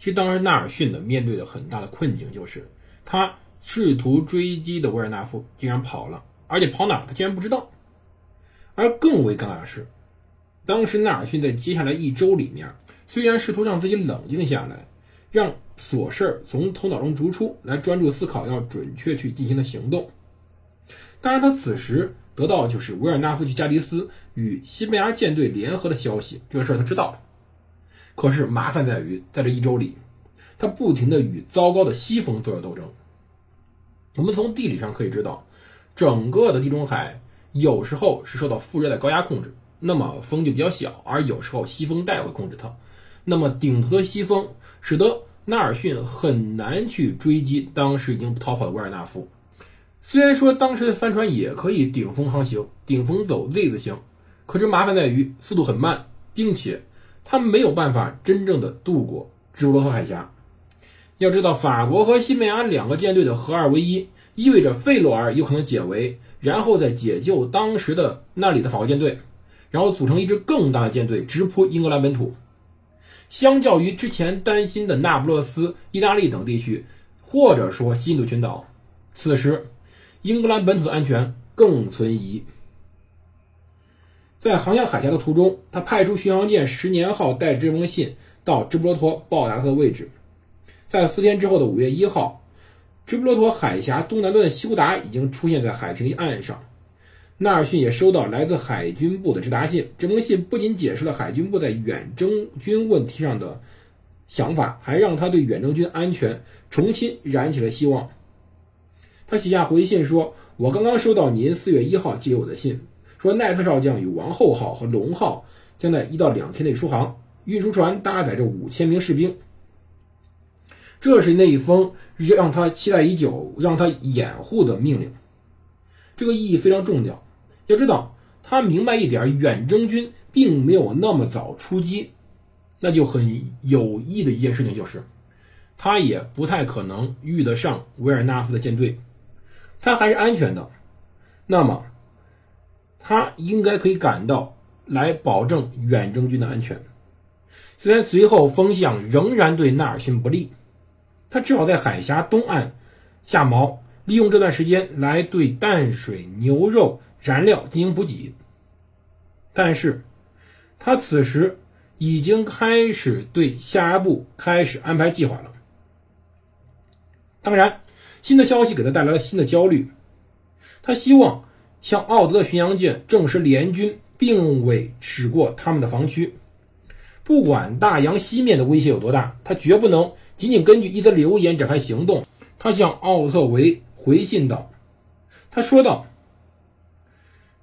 其实当时纳尔逊呢面对的很大的困境就是他试图追击的维尔纳夫竟然跑了，而且跑哪他竟然不知道。而更为尴尬的是，当时纳尔逊在接下来一周里面，虽然试图让自己冷静下来，让琐事从头脑中逐出来，专注思考要准确去进行的行动。当然，他此时得到就是维尔纳夫去加迪斯与西班牙舰队联合的消息，这个事儿他知道了。可是麻烦在于，在这一周里，他不停的与糟糕的西风做着斗争。我们从地理上可以知道，整个的地中海有时候是受到副热带高压控制，那么风就比较小；而有时候西风带会控制它。那么顶头的西风使得纳尔逊很难去追击当时已经逃跑的维尔纳夫。虽然说当时的帆船也可以顶风航行，顶风走 Z 字形，可是麻烦在于速度很慢，并且。他没有办法真正的渡过直布罗陀海峡。要知道，法国和西班牙两个舰队的合二为一，意味着费洛尔有可能解围，然后再解救当时的那里的法国舰队，然后组成一支更大的舰队直扑英格兰本土。相较于之前担心的那不勒斯、意大利等地区，或者说西印度群岛，此时英格兰本土的安全更存疑。在航向海峡的途中，他派出巡洋舰“十年号”带着这封信到直布罗陀报答他的位置。在四天之后的五月一号，直布罗陀海峡东南端的西古达已经出现在海平岸上。纳尔逊也收到来自海军部的直达信，这封信不仅解释了海军部在远征军问题上的想法，还让他对远征军安全重新燃起了希望。他写下回信说：“我刚刚收到您四月一号寄给我的信。”说奈特少将与王后号和龙号将在一到两天内出航，运输船搭载着五千名士兵。这是那一封让他期待已久、让他掩护的命令，这个意义非常重要。要知道，他明白一点，远征军并没有那么早出击，那就很有益的一件事情就是，他也不太可能遇得上维尔纳夫的舰队，他还是安全的。那么。他应该可以赶到，来保证远征军的安全。虽然随后风向仍然对纳尔逊不利，他只好在海峡东岸下锚，利用这段时间来对淡水、牛肉、燃料进行补给。但是，他此时已经开始对下一步开始安排计划了。当然，新的消息给他带来了新的焦虑，他希望。向奥德的巡洋舰证实联军并未驶过他们的防区，不管大洋西面的威胁有多大，他绝不能仅仅根据一则留言展开行动。他向奥特维回信道：“他说道，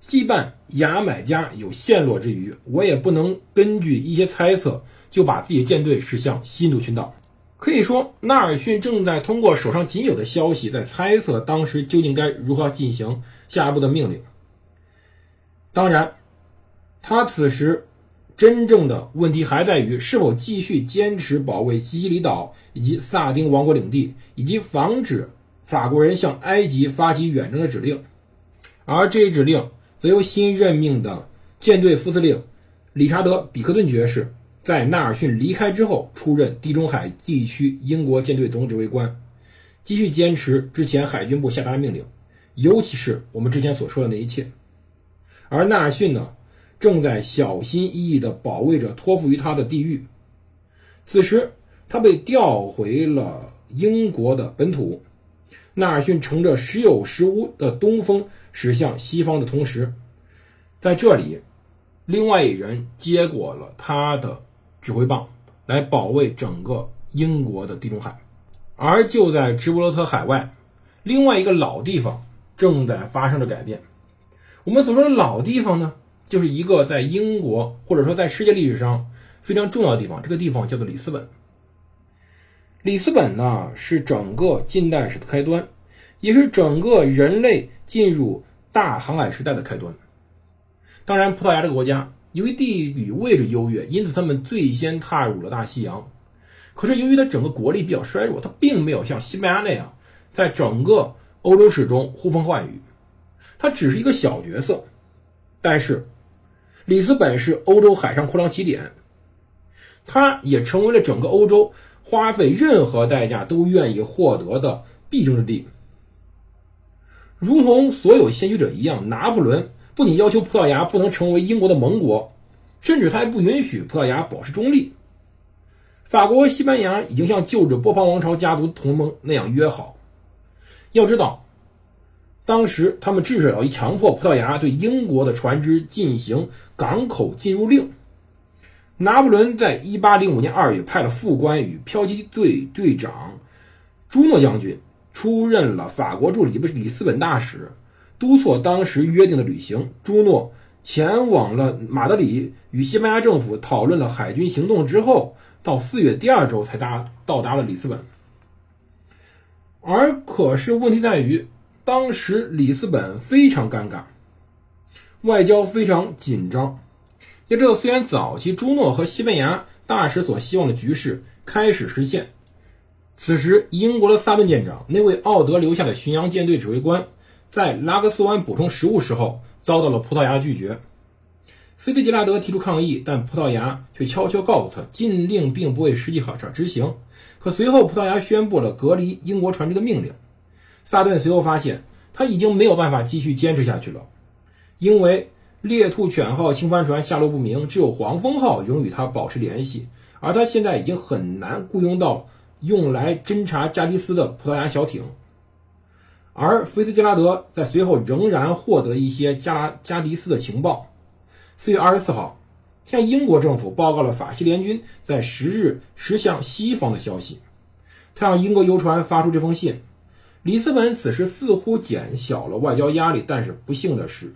西半牙买加有陷落之余，我也不能根据一些猜测就把自己的舰队驶向西印度群岛。”可以说，纳尔逊正在通过手上仅有的消息，在猜测当时究竟该如何进行下一步的命令。当然，他此时真正的问题还在于是否继续坚持保卫西西里岛以及萨丁王国领地，以及防止法国人向埃及发起远征的指令。而这一指令则由新任命的舰队副司令理查德·比克顿爵士。在纳尔逊离开之后，出任地中海地区英国舰队总指挥官，继续坚持之前海军部下达的命令，尤其是我们之前所说的那一切。而纳尔逊呢，正在小心翼翼地保卫着托付于他的地域。此时，他被调回了英国的本土。纳尔逊乘着时有时无的东风驶向西方的同时，在这里，另外一人接过了他的。指挥棒来保卫整个英国的地中海，而就在直布罗陀海外，另外一个老地方正在发生着改变。我们所说的老地方呢，就是一个在英国或者说在世界历史上非常重要的地方，这个地方叫做里斯本。里斯本呢是整个近代史的开端，也是整个人类进入大航海时代的开端。当然，葡萄牙这个国家由于地理位置优越，因此他们最先踏入了大西洋。可是由于他整个国力比较衰弱，他并没有像西班牙那样在整个欧洲史中呼风唤雨，他只是一个小角色。但是，里斯本是欧洲海上扩张起点，它也成为了整个欧洲花费任何代价都愿意获得的必争之地。如同所有先驱者一样，拿破仑不仅要求葡萄牙不能成为英国的盟国，甚至他还不允许葡萄牙保持中立。法国和西班牙已经像旧制波旁王朝家族同盟那样约好。要知道，当时他们至少要强迫葡萄牙对英国的船只进行港口禁入令。拿破仑在1805年2月派了副官与飘击队队长朱诺将军出任了法国驻里里斯本大使，督促当时约定的旅行。朱诺前往了马德里，与西班牙政府讨论了海军行动之后。到四月第二周才达到达了里斯本，而可是问题在于，当时里斯本非常尴尬，外交非常紧张。要知道，虽然早期朱诺和西班牙大使所希望的局势开始实现，此时英国的萨顿舰长那位奥德留下的巡洋舰队指挥官，在拉格斯湾补充食物时候遭到了葡萄牙拒绝。菲茨杰拉德提出抗议，但葡萄牙却悄悄告诉他，禁令并不为实际好上执行。可随后，葡萄牙宣布了隔离英国船只的命令。萨顿随后发现，他已经没有办法继续坚持下去了，因为猎兔犬号轻帆船下落不明，只有黄蜂号仍与他保持联系，而他现在已经很难雇佣到用来侦察加的斯的葡萄牙小艇。而菲斯杰拉德在随后仍然获得一些加加迪斯的情报。四月二十四号，向英国政府报告了法西联军在十日驶向西方的消息。他让英国游船发出这封信。里斯本此时似乎减小了外交压力，但是不幸的是，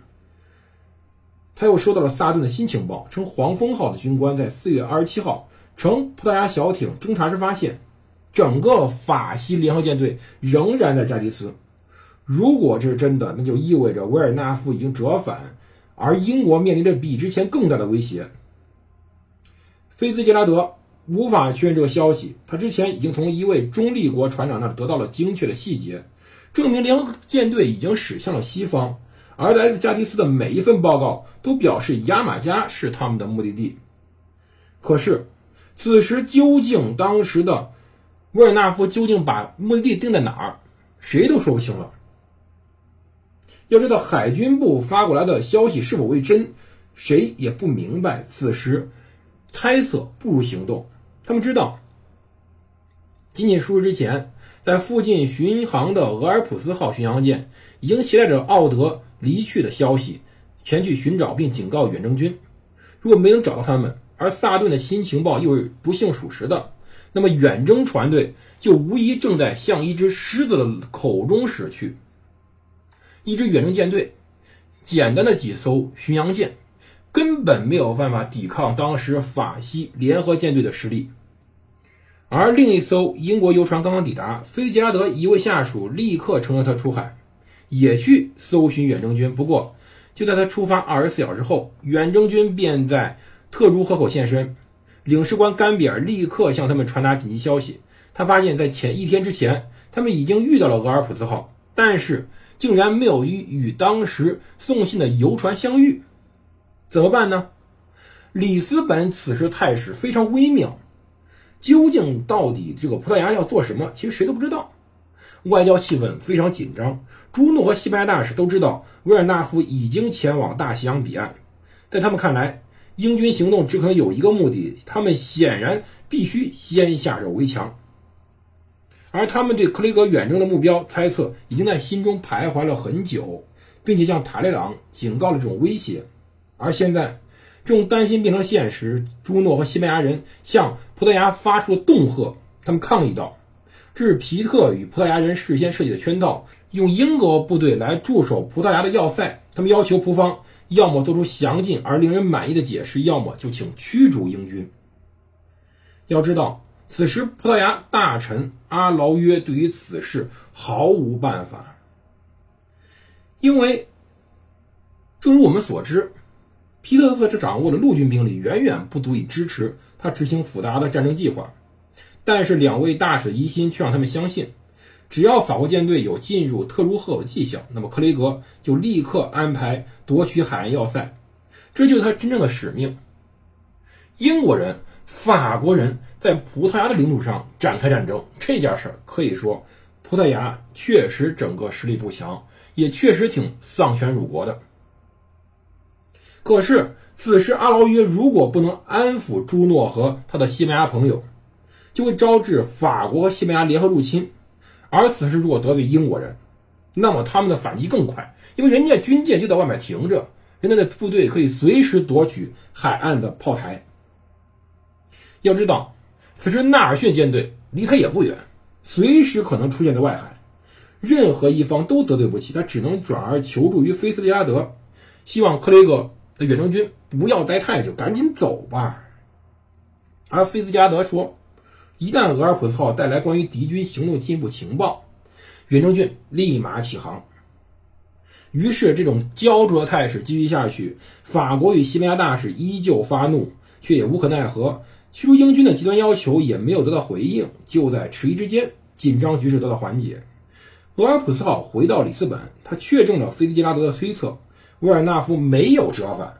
他又收到了萨顿的新情报，称黄蜂号的军官在四月二十七号乘葡萄牙小艇侦察时发现，整个法西联合舰队仍然在加迪斯。如果这是真的，那就意味着维尔纳夫已经折返。而英国面临着比之前更大的威胁。菲兹杰拉德无法确认这个消息，他之前已经从一位中立国船长那得到了精确的细节，证明联合舰队已经驶向了西方。而来自加的斯的每一份报告都表示牙买加是他们的目的地。可是，此时究竟当时的维尔纳夫究竟把目的地定在哪儿，谁都说不清了。要知道海军部发过来的消息是否为真，谁也不明白。此时，猜测不如行动。他们知道，仅仅数日之前，在附近巡航的俄尔普斯号巡洋舰已经携带着奥德离去的消息前去寻找并警告远征军。如果没能找到他们，而萨顿的新情报又是不幸属实的，那么远征船队就无疑正在向一只狮子的口中驶去。一支远征舰队，简单的几艘巡洋舰，根本没有办法抵抗当时法西联合舰队的实力。而另一艘英国游船刚刚抵达，菲茨杰拉德一位下属立刻乘着他出海，也去搜寻远征军。不过，就在他出发二十四小时后，远征军便在特茹河口现身。领事官甘比尔立刻向他们传达紧急消息，他发现，在前一天之前，他们已经遇到了俄尔普斯号，但是。竟然没有与与当时送信的游船相遇，怎么办呢？里斯本此时态势非常微妙，究竟到底这个葡萄牙要做什么？其实谁都不知道。外交气氛非常紧张。朱诺和西班牙大使都知道维尔纳夫已经前往大西洋彼岸，在他们看来，英军行动只可能有一个目的，他们显然必须先下手为强。而他们对克雷格远征的目标猜测已经在心中徘徊了很久，并且向塔雷朗警告了这种威胁。而现在，这种担心变成现实。朱诺和西班牙人向葡萄牙发出了恫吓，他们抗议道：“这是皮特与葡萄牙人事先设计的圈套，用英国部队来驻守葡萄牙的要塞。他们要求葡方要么做出详尽而令人满意的解释，要么就请驱逐英军。”要知道。此时，葡萄牙大臣阿劳约对于此事毫无办法，因为，正如我们所知，皮特特这掌握的陆军兵力远远不足以支持他执行复杂的战争计划。但是，两位大使疑心却让他们相信，只要法国舰队有进入特鲁赫的迹象，那么克雷格就立刻安排夺取海岸要塞，这就是他真正的使命。英国人。法国人在葡萄牙的领土上展开战争，这件事儿可以说，葡萄牙确实整个实力不强，也确实挺丧权辱国的。可是此时阿劳约如果不能安抚朱诺和他的西班牙朋友，就会招致法国和西班牙联合入侵。而此时如果得罪英国人，那么他们的反击更快，因为人家军舰就在外面停着，人家的部队可以随时夺取海岸的炮台。要知道，此时纳尔逊舰队离他也不远，随时可能出现在外海，任何一方都得罪不起，他只能转而求助于菲斯利拉德，希望克雷格的远征军不要待太久，赶紧走吧。而菲斯加德说，一旦俄尔普斯号带来关于敌军行动进一步情报，远征军立马起航。于是，这种焦灼的态势继续下去，法国与西班牙大使依旧发怒，却也无可奈何。驱逐英军的极端要求也没有得到回应，就在迟疑之间，紧张局势得到缓解。俄尔普斯号回到里斯本，他确证了菲茨杰拉德的推测：维尔纳夫没有折返。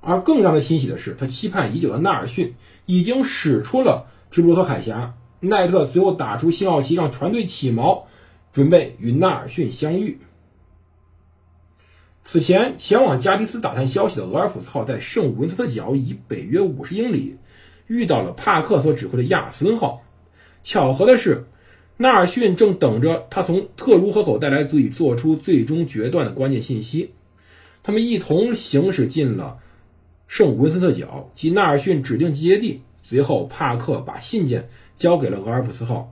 而更让他欣喜的是，他期盼已久的纳尔逊已经驶出了直布罗陀海峡。奈特随后打出信号旗，让船队起锚，准备与纳尔逊相遇。此前前往加的斯打探消息的俄尔普斯号，在圣文斯特角以北约五十英里。遇到了帕克所指挥的亚森号。巧合的是，纳尔逊正等着他从特茹河口带来足以做出最终决断的关键信息。他们一同行驶进了圣文森特角及纳尔逊指定集结地。随后，帕克把信件交给了俄尔普斯号，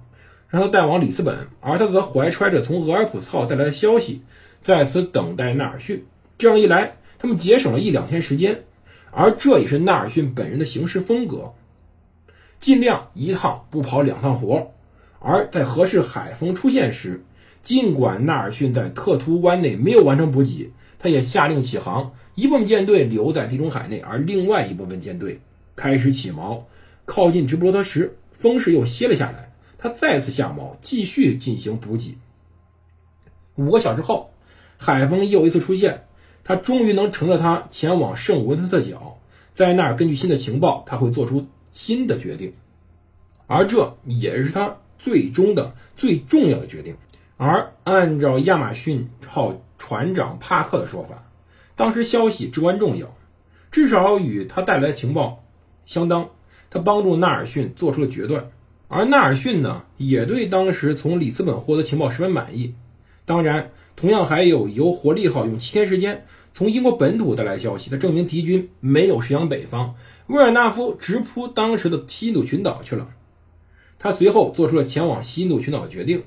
让他带往里斯本，而他则怀揣着从俄尔普斯号带来的消息，在此等待纳尔逊。这样一来，他们节省了一两天时间，而这也是纳尔逊本人的行事风格。尽量一趟不跑两趟活而在合适海风出现时，尽管纳尔逊在特图湾内没有完成补给，他也下令起航，一部分舰队留在地中海内，而另外一部分舰队开始起锚，靠近直布罗陀时，风势又歇了下来，他再次下锚，继续进行补给。五个小时后，海风又一次出现，他终于能乘着它前往圣文森特角，在那儿根据新的情报，他会做出。新的决定，而这也是他最终的最重要的决定。而按照亚马逊号船长帕克的说法，当时消息至关重要，至少与他带来的情报相当。他帮助纳尔逊做出了决断，而纳尔逊呢，也对当时从里斯本获得情报十分满意。当然，同样还有由活力号用七天时间。从英国本土带来消息，他证明敌军没有驶向北方，维尔纳夫直扑当时的西印度群岛去了。他随后做出了前往西印度群岛的决定。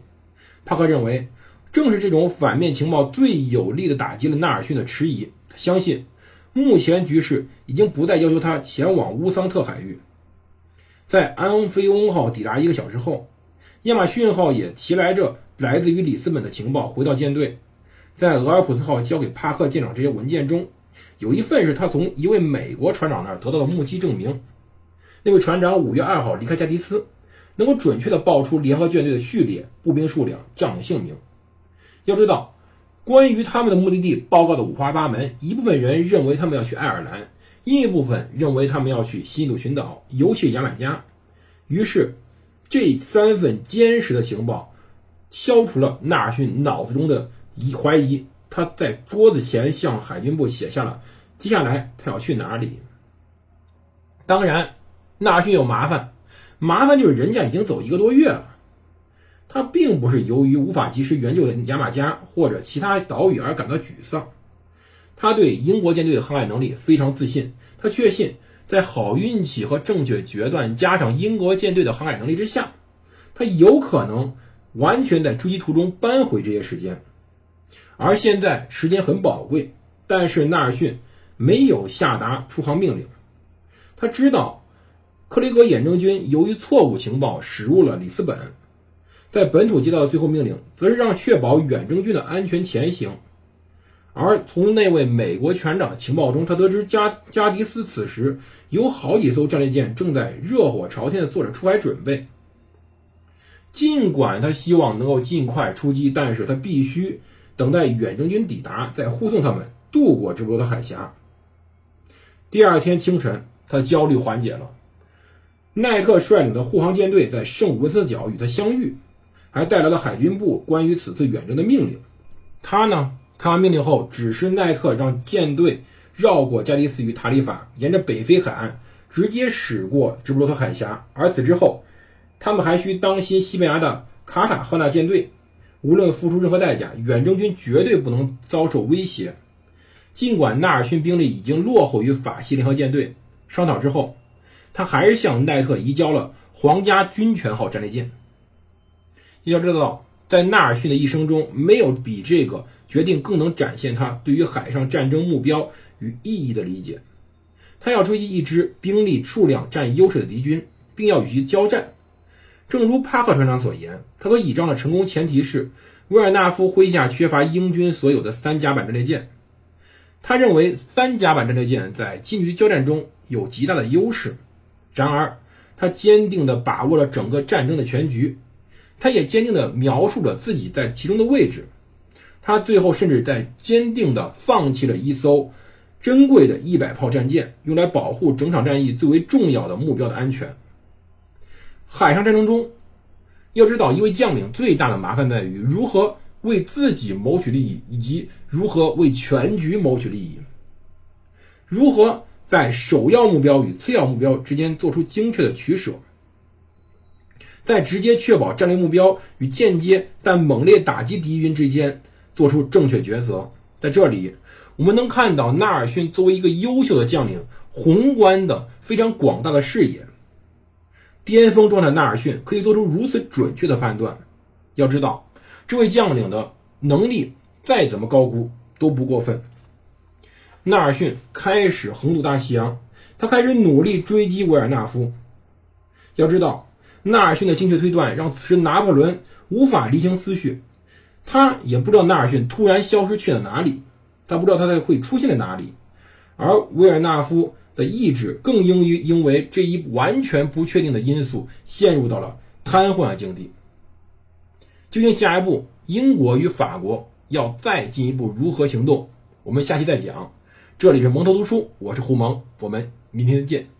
帕克认为，正是这种反面情报最有力地打击了纳尔逊的迟疑。他相信，目前局势已经不再要求他前往乌桑特海域。在安菲翁号抵达一个小时后，亚马逊号也提来着来自于里斯本的情报，回到舰队。在俄尔普斯号交给帕克舰长这些文件中，有一份是他从一位美国船长那儿得到的目击证明。那位船长五月二号离开加迪斯，能够准确地报出联合舰队的序列、步兵数量、将领姓名。要知道，关于他们的目的地报告的五花八门，一部分人认为他们要去爱尔兰，另一部分认为他们要去西印度群岛，尤其是牙买加。于是，这三份坚实的情报消除了纳尔逊脑子中的。疑怀疑，他在桌子前向海军部写下了接下来他要去哪里。当然，纳逊有麻烦，麻烦就是人家已经走一个多月了。他并不是由于无法及时援救牙买加或者其他岛屿而感到沮丧，他对英国舰队的航海能力非常自信。他确信，在好运气和正确决断加上英国舰队的航海能力之下，他有可能完全在追击途中扳回这些时间。而现在时间很宝贵，但是纳尔逊没有下达出航命令。他知道，克雷格远征军由于错误情报驶入了里斯本，在本土接到的最后命令，则是让确保远征军的安全前行。而从那位美国全长的情报中，他得知加加迪斯此时有好几艘战列舰正在热火朝天的做着出海准备。尽管他希望能够尽快出击，但是他必须等待远征军抵达，再护送他们渡过直布罗陀海峡。第二天清晨，他焦虑缓解了。奈特率领的护航舰队在圣文森特角与他相遇，还带来了海军部关于此次远征的命令。他呢，看完命令后，指示奈特让舰队绕过加的斯与塔里法，沿着北非海岸直接驶过直布罗陀海峡。而此之后，他们还需当心西班牙的卡塔赫纳舰队。无论付出任何代价，远征军绝对不能遭受威胁。尽管纳尔逊兵力已经落后于法西联合舰队，商讨之后。他还是向奈特移交了皇家军权号战列舰。要知道，在纳尔逊的一生中，没有比这个决定更能展现他对于海上战争目标与意义的理解。他要追击一支兵力数量占优势的敌军，并要与其交战。正如帕克船长所言，他所倚仗的成功前提是维尔纳夫麾下缺乏英军所有的三甲板战列舰。他认为三甲板战列舰在近距离交战中有极大的优势。然而，他坚定地把握了整个战争的全局，他也坚定地描述了自己在其中的位置。他最后甚至在坚定地放弃了一艘珍贵的一百炮战舰，用来保护整场战役最为重要的目标的安全。海上战争中，要知道一位将领最大的麻烦在于如何为自己谋取利益，以及如何为全局谋取利益，如何。在首要目标与次要目标之间做出精确的取舍，在直接确保战略目标与间接但猛烈打击敌军之间做出正确抉择。在这里，我们能看到纳尔逊作为一个优秀的将领，宏观的非常广大的视野。巅峰状态的纳尔逊可以做出如此准确的判断。要知道，这位将领的能力再怎么高估都不过分。纳尔逊开始横渡大西洋，他开始努力追击维尔纳夫。要知道，纳尔逊的精确推断让此时拿破仑无法理清思绪，他也不知道纳尔逊突然消失去了哪里，他不知道他在会出现在哪里，而维尔纳夫的意志更应于因为这一完全不确定的因素陷入到了瘫痪境地。究竟下一步英国与法国要再进一步如何行动？我们下期再讲。这里是蒙头读书，我是胡蒙，我们明天见。